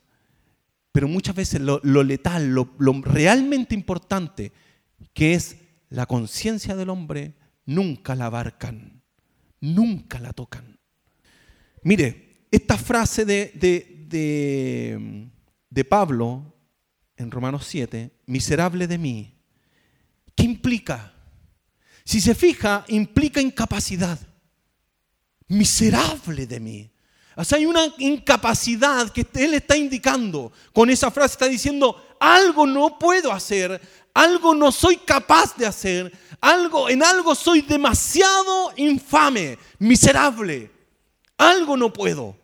pero muchas veces lo, letal, lo, realmente importante, que es la conciencia del hombre, nunca la abarcan, nunca la tocan. Mire, esta frase de, de, de, Pablo en Romanos 7, miserable de mí, ¿qué implica? Si se fija, implica incapacidad. Miserable de mí. Hay una incapacidad que Él está indicando. Con esa frase está diciendo, algo no puedo hacer, algo no soy capaz de hacer, algo, en algo soy demasiado infame, miserable. Algo no puedo.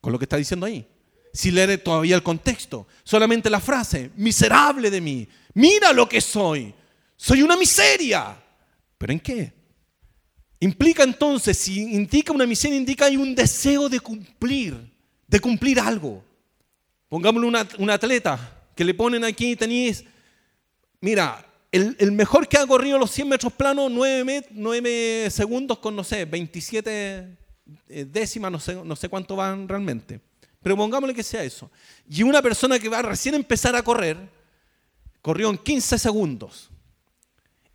Con lo que está diciendo ahí. Si leer todavía el contexto, solamente la frase, miserable de mí, mira lo que soy. Soy una miseria. ¿Pero en qué? Implica entonces, si indica una miseria, indica hay un deseo de cumplir, de cumplir algo. Pongámosle un atleta que le ponen aquí, tenéis, mira, el, mejor que ha corrido los 100 metros planos, 9, segundos con, no sé, 27 eh, décimas, no sé, no sé cuánto van realmente. Pero pongámosle que sea eso. Y una persona que va a recién empezar a correr, corrió en 15 segundos.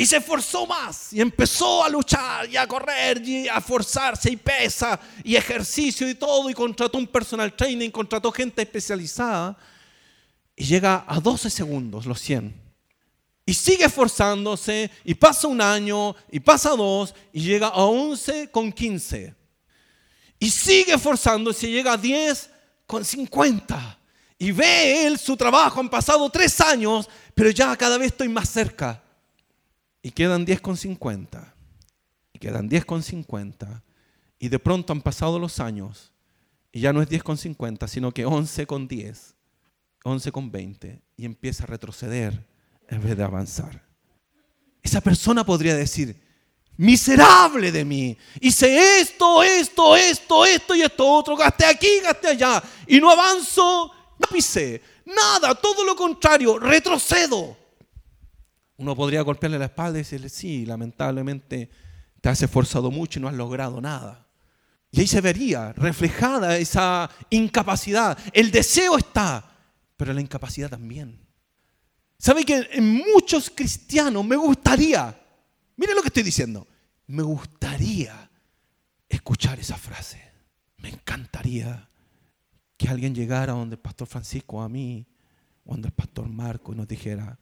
Y se esforzó más y empezó a luchar y a correr y a forzarse y pesa y ejercicio y todo y contrató un personal training, contrató gente especializada y llega a 12 segundos los 100. Y sigue esforzándose y pasa un año y pasa dos y llega a 11 con 15. Y sigue esforzándose y llega a 10 con 50. Y ve él su trabajo, han pasado tres años, pero ya cada vez estoy más cerca. Y quedan 10 con 50. Y quedan 10 con 50. Y de pronto han pasado los años. Y ya no es 10 con 50, sino que 11 con 10. 11 con 20. Y empieza a retroceder en vez de avanzar. Esa persona podría decir, miserable de mí, hice esto, esto, esto, esto y esto otro, gasté aquí, gasté allá, y no avanzo, no pisé, nada, todo lo contrario, retrocedo. Uno podría golpearle la espalda y decirle, sí, lamentablemente te has esforzado mucho y no has logrado nada. Y ahí se vería reflejada esa incapacidad. El deseo está, pero la incapacidad también. ¿Sabe que en muchos cristianos me gustaría, mire lo que estoy diciendo, me gustaría escuchar esa frase. Me encantaría que alguien llegara donde el pastor Francisco, a mí, o donde el pastor Marco y nos dijera,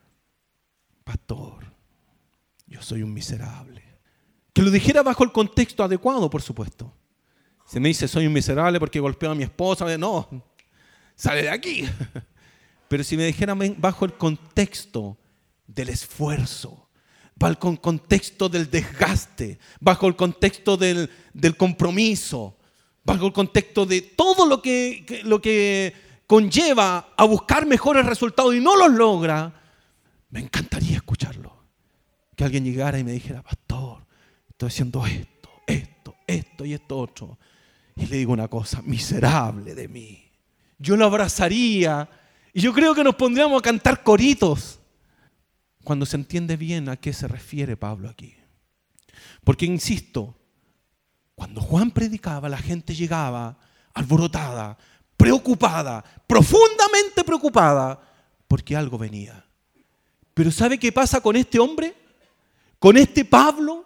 pastor, yo soy un miserable. Que lo dijera bajo el contexto adecuado, por supuesto. Se me dice, soy un miserable porque golpeo a mi esposa, no, sale de aquí. Pero si me dijeran bajo el contexto del esfuerzo, bajo el contexto del desgaste, bajo el contexto del, compromiso, bajo el contexto de todo lo que, lo que conlleva a buscar mejores resultados y no los logra, me encantaría escucharlo. Que alguien llegara y me dijera, pastor, estoy haciendo esto, esto, esto y esto otro. Y le digo una cosa, miserable de mí. Yo lo abrazaría y yo creo que nos pondríamos a cantar coritos cuando se entiende bien a qué se refiere Pablo aquí. Porque, insisto, cuando Juan predicaba, la gente llegaba alborotada, preocupada, profundamente preocupada, porque algo venía. Pero ¿sabe qué pasa con este hombre? Con este Pablo.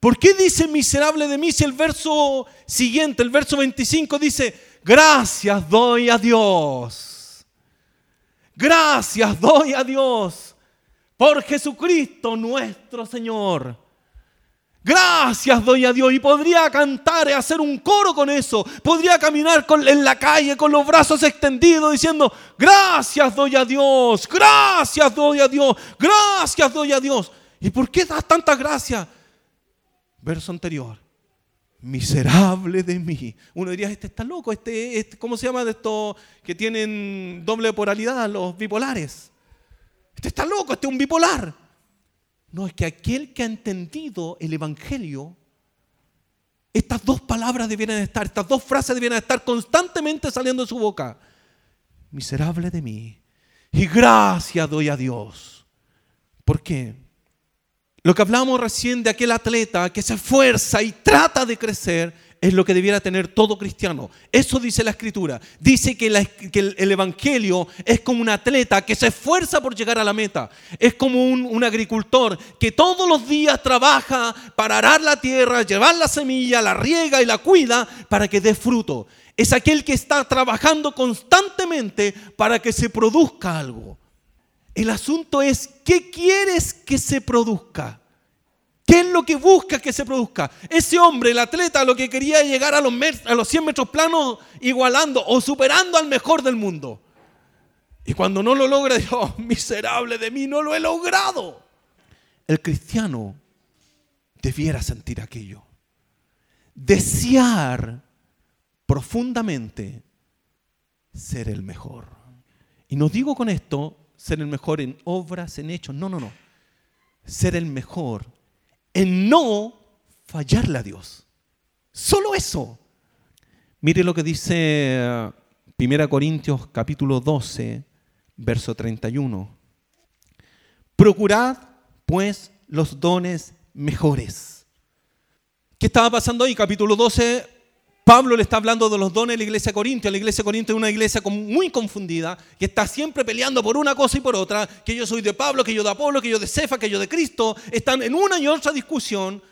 ¿Por qué dice miserable de mí si el verso siguiente, el verso 25 dice, gracias doy a Dios? Gracias doy a Dios por Jesucristo nuestro Señor. Gracias doy a Dios y podría cantar y hacer un coro con eso. Podría caminar en la calle con los brazos extendidos diciendo, gracias doy a Dios, gracias doy a Dios, gracias doy a Dios. ¿Y por qué das tantas gracias? Verso anterior miserable de mí. Uno diría, este está loco, este, este, ¿cómo se llama de estos que tienen doble polaridad, los bipolares? Este está loco, este es un bipolar. No, es que aquel que ha entendido el Evangelio, estas dos palabras debieran estar, estas dos frases debieran estar constantemente saliendo de su boca. Miserable de mí. Y gracias doy a Dios. ¿Por qué? Lo que hablamos recién de aquel atleta que se esfuerza y trata de crecer es lo que debiera tener todo cristiano. Eso dice la escritura. Dice que, el, Evangelio es como un atleta que se esfuerza por llegar a la meta. Es como un, un, agricultor que todos los días trabaja para arar la tierra, llevar la semilla, la riega y la cuida para que dé fruto. Es aquel que está trabajando constantemente para que se produzca algo. El asunto es, ¿qué quieres que se produzca? ¿Qué es lo que busca que se produzca? Ese hombre, el atleta, lo que quería llegar a los, a los 100 metros planos igualando o superando al mejor del mundo. Y cuando no lo logra, Dios, oh, miserable de mí, no lo he logrado. El cristiano debiera sentir aquello. Desear profundamente ser el mejor. Y no digo con esto ser el mejor en obras, en hechos. No, no, no. ser el mejor en no fallarle a Dios. Solo eso. Mire lo que dice 1 Corintios capítulo 12, verso 31. Procurad, pues, los dones mejores. ¿Qué estaba pasando ahí? Capítulo 12, Pablo le está hablando de los dones de la iglesia corintia. La iglesia corintia es una iglesia muy confundida, que está siempre peleando por una cosa y por otra, que yo soy de Pablo, que yo de Apolo, que yo de Cefa, que yo de Cristo. Están en una y otra discusión.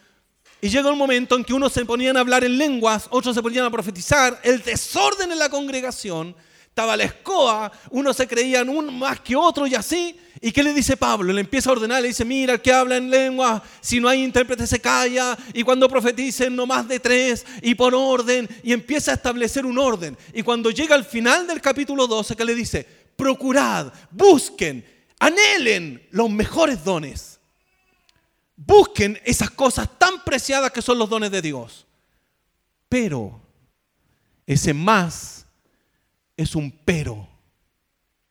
Y llega un momento en que unos se ponían a hablar en lenguas, otros se ponían a profetizar, el desorden en la congregación, estaba la escoba, unos se creían un más que otro y así. ¿Y qué le dice Pablo? Le empieza a ordenar, le dice, mira, el que habla en lengua, si no hay intérprete se calla, y cuando profeticen no más de tres, y por orden, y empieza a establecer un orden. Y cuando llega al final del capítulo 12, ¿qué le dice? Procurad, busquen, anhelen los mejores dones. Busquen esas cosas tan preciadas que son los dones de Dios. Pero ese más es un pero.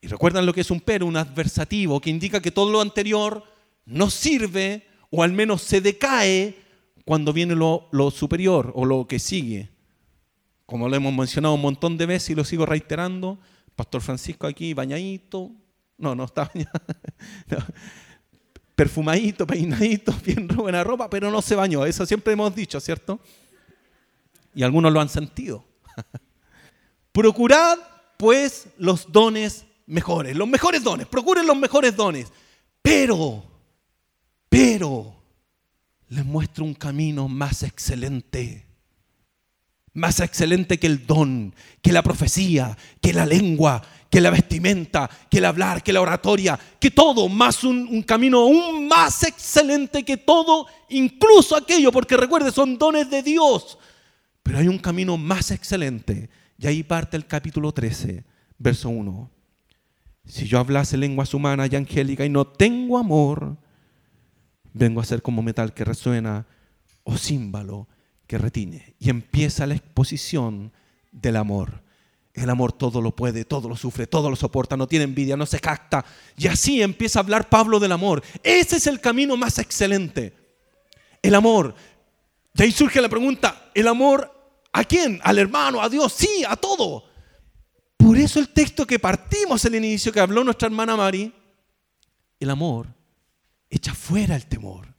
Y recuerdan lo que es un pero, un adversativo, que indica que todo lo anterior no sirve o al menos se decae cuando viene lo, superior o lo que sigue. Como lo hemos mencionado un montón de veces y lo sigo reiterando, Pastor Francisco aquí bañadito, no, no está bañado, perfumadito, peinadito, bien buena ropa, pero no se bañó, eso siempre hemos dicho, ¿cierto? Y algunos lo han sentido. Procurad pues los dones mejores, los mejores dones, procuren los mejores dones. Pero, pero, les muestro un camino más excelente, más excelente que el don, que la profecía, que la lengua, que la vestimenta, que el hablar, que la oratoria, que todo, más un, camino aún más excelente que todo, incluso aquello, porque recuerde, son dones de Dios. Pero hay un camino más excelente y ahí parte el capítulo 13, verso 1. Si yo hablase lenguas humanas y angélicas y no tengo amor, vengo a ser como metal que resuena o címbalo que retine. Y empieza la exposición del amor. El amor todo lo puede, todo lo sufre, todo lo soporta, no tiene envidia, no se capta. Y así empieza a hablar Pablo del amor. Ese es el camino más excelente. El amor. Y ahí surge la pregunta, ¿el amor ¿A quién? Al hermano, a Dios, sí, a todo. Por eso el texto que partimos el inicio que habló nuestra hermana Mari, el amor echa fuera el temor.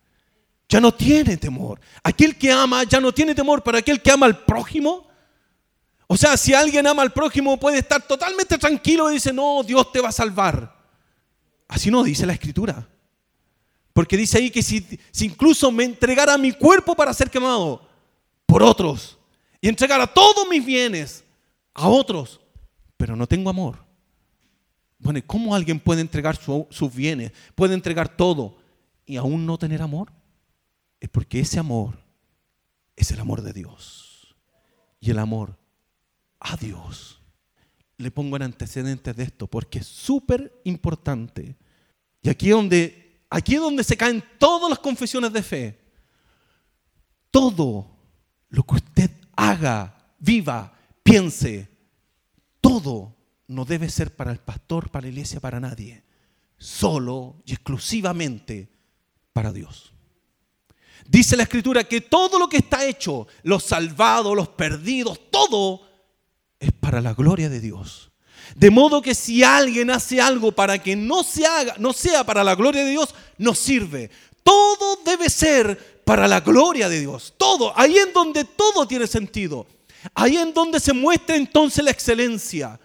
Ya no tiene temor. Aquel que ama ya no tiene temor, para aquel que ama al prójimo. O sea, si alguien ama al prójimo puede estar totalmente tranquilo y dice, no, Dios te va a salvar. Así no dice la escritura. Porque dice ahí que si incluso me entregara mi cuerpo para ser quemado por otros, y entregar a todos mis bienes a otros, pero no tengo amor. Bueno, ¿cómo alguien puede entregar sus bienes, puede entregar todo y aún no tener amor? Es porque ese amor es el amor de Dios. Y el amor a Dios. Le pongo en antecedentes de esto porque es súper importante. Y aquí donde, aquí es donde se caen todas las confesiones de fe. Todo lo que usted haga, viva, piense, todo no debe ser para el pastor, para la iglesia, para nadie. Solo y exclusivamente para Dios. Dice la escritura que todo lo que está hecho, los salvados, los perdidos, todo es para la gloria de Dios. De modo que si alguien hace algo para que no se haga, no sea para la gloria de Dios, no sirve. Todo debe ser para la gloria de Dios. Todo, ahí en donde todo tiene sentido. Ahí en donde se muestra entonces la excelencia.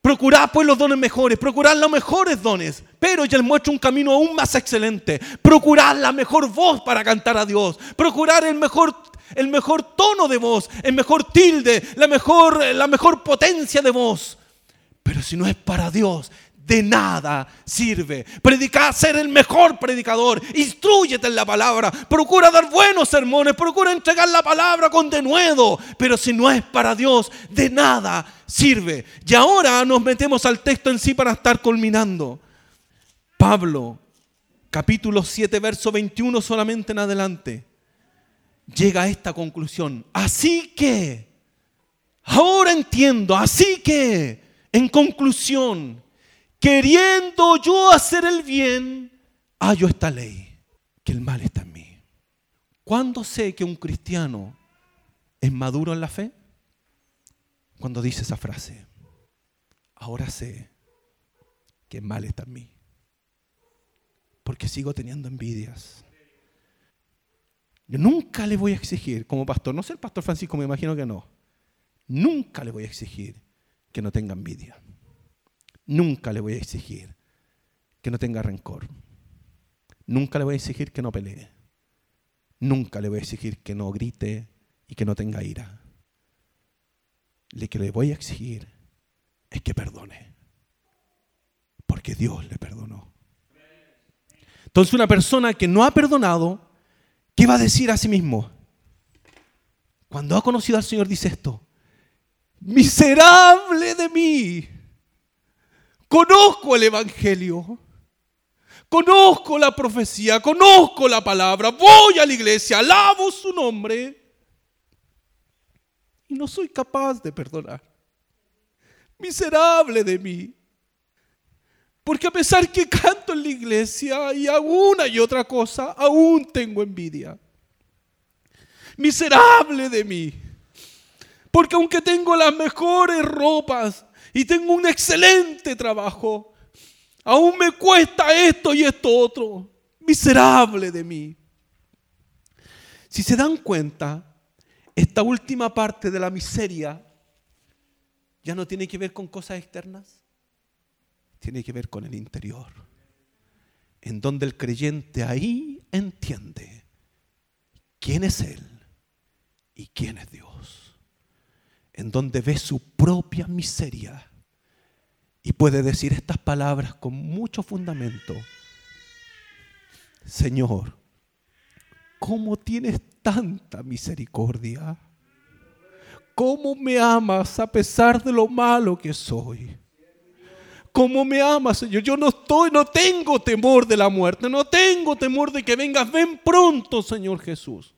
Procurad pues los dones mejores, procurad los mejores dones, pero ya les muestra un camino aún más excelente. Procurad la mejor voz para cantar a Dios, procurar el mejor, el mejor tono de voz, el mejor tilde, la mejor, la mejor potencia de voz. Pero si no es para Dios, de nada sirve. Predicar, ser el mejor predicador. Instruyete en la palabra. Procura dar buenos sermones. Procura entregar la palabra con denuedo. Pero si no es para Dios, de nada sirve. Y ahora nos metemos al texto en sí para estar culminando. Pablo, capítulo 7, verso 21 solamente en adelante, llega a esta conclusión. Así que, ahora entiendo, así que, en conclusión, queriendo yo hacer el bien, hallo esta ley. que el mal está en mí. ¿Cuándo sé que un cristiano es maduro en la fe? Cuando dice esa frase. Ahora sé que el mal está en mí. Porque sigo teniendo envidias. Yo nunca le voy a exigir como pastor, no sé el pastor Francisco, me imagino que no. Nunca le voy a exigir que no tenga envidia. Nunca le voy a exigir que no tenga rencor. Nunca le voy a exigir que no pelee. Nunca le voy a exigir que no grite y que no tenga ira. Lo que le voy a exigir es que perdone. Porque Dios le perdonó. Entonces una persona que no ha perdonado, ¿qué va a decir a sí mismo? Cuando ha conocido al Señor dice esto, miserable de mí, conozco el Evangelio, conozco la profecía, conozco la palabra, voy a la iglesia, alabo su nombre y no soy capaz de perdonar. Miserable de mí. Porque a pesar que canto en la iglesia y hago una y otra cosa, aún tengo envidia. Miserable de mí. Porque aunque tengo las mejores ropas y tengo un excelente trabajo, Aún me cuesta esto y esto otro. Miserable de mí. Si se dan cuenta, esta última parte de la miseria ya no tiene que ver con cosas externas, tiene que ver con el interior, en donde el creyente ahí entiende quién es Él y quién es Dios, en donde ve su propia miseria y puede decir estas palabras con mucho fundamento. Señor, ¿cómo tienes tanta misericordia? ¿Cómo me amas a pesar de lo malo que soy? ¿Cómo me amas, Señor? Yo no estoy, no tengo temor de la muerte, no tengo temor de que vengas, ven pronto, Señor Jesús.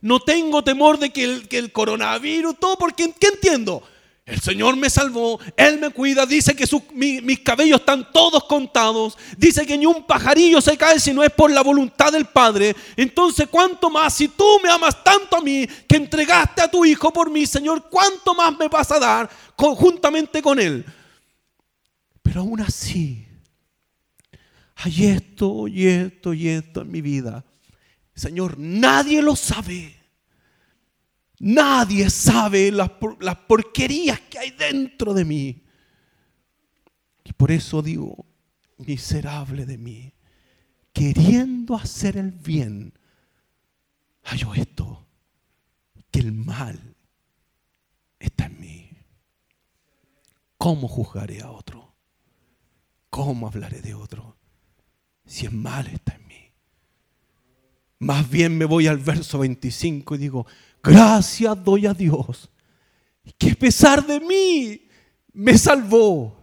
No tengo temor de que el, que el coronavirus, todo, porque ¿qué entiendo? El Señor me salvó, Él me cuida, dice que mis cabellos están todos contados, dice que ni un pajarillo se cae si no es por la voluntad del Padre. Entonces, ¿cuánto más? Si tú me amas tanto a mí, que entregaste a tu Hijo por mí, Señor, ¿cuánto más me vas a dar conjuntamente con Él? Pero aún así, hay esto y esto y esto en mi vida. Señor, nadie lo sabe. Nadie sabe las, porquerías que hay dentro de mí. Y por eso digo, miserable de mí, queriendo hacer el bien, hallo esto, que el mal está en mí. ¿Cómo juzgaré a otro? ¿Cómo hablaré de otro? Si el mal está en mí. Más bien me voy al verso 25 y digo, Gracias doy a Dios que a pesar de mí me salvó.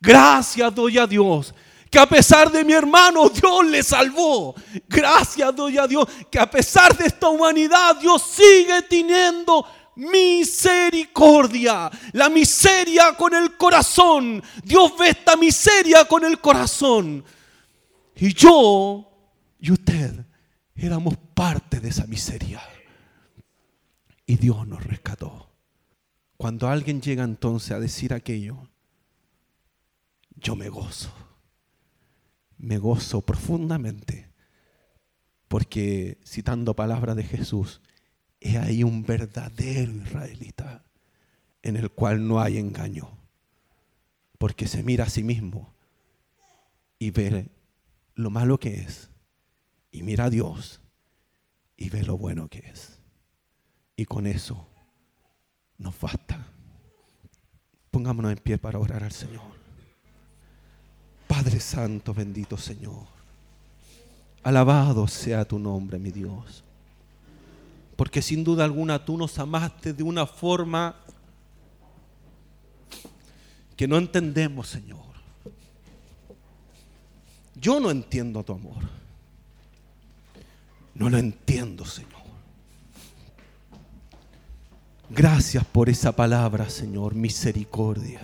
Gracias doy a Dios que a pesar de mi hermano Dios le salvó. Gracias doy a Dios que a pesar de esta humanidad Dios sigue teniendo misericordia. La miseria con el corazón. Dios ve esta miseria con el corazón. Y yo y usted éramos parte de esa miseria y Dios nos rescató. Cuando alguien llega entonces a decir aquello, yo me gozo. Me gozo profundamente. Porque citando palabras de Jesús, es ahí un verdadero israelita en el cual no hay engaño. Porque se mira a sí mismo y ve lo malo que es. Y mira a Dios y ve lo bueno que es. Y con eso nos basta. Pongámonos en pie para orar al Señor. Padre Santo, bendito Señor. Alabado sea tu nombre, mi Dios. Porque sin duda alguna tú nos amaste de una forma que no entendemos, Señor. Yo no entiendo tu amor. No lo entiendo, Señor. Gracias por esa palabra, Señor, misericordia.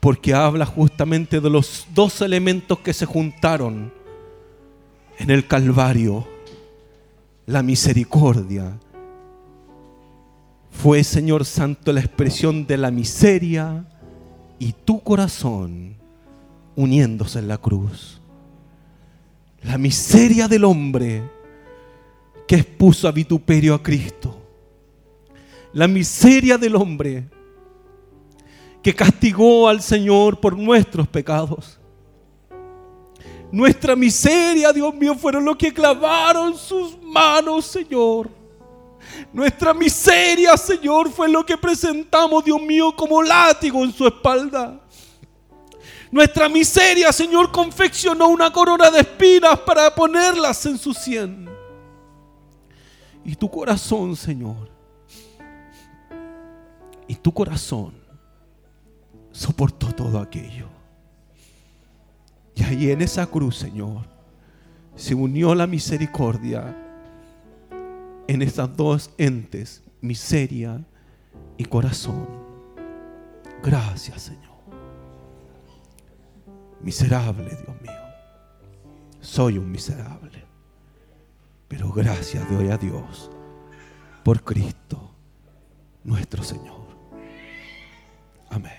Porque habla justamente de los dos elementos que se juntaron En el Calvario, la misericordia fue, Señor Santo, la expresión de la miseria y tu corazón uniéndose en la cruz. La miseria del hombre que expuso a vituperio a Cristo. La miseria del hombre que castigó al Señor por nuestros pecados. Nuestra miseria, Dios mío, fueron los que clavaron sus manos, Señor. Nuestra miseria, Señor, fue lo que presentamos, Dios mío, como látigo en su espalda. Nuestra miseria, Señor, confeccionó una corona de espinas para ponerlas en su sien. Y tu corazón, Señor, y tu corazón soportó todo aquello. Y ahí en esa cruz, Señor, se unió la misericordia en estas dos entes, miseria y corazón. Gracias, Señor. Miserable, Dios mío. Soy un miserable. Pero gracias doy a Dios por Cristo, nuestro Señor. Amén.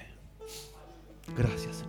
Gracias, Señor.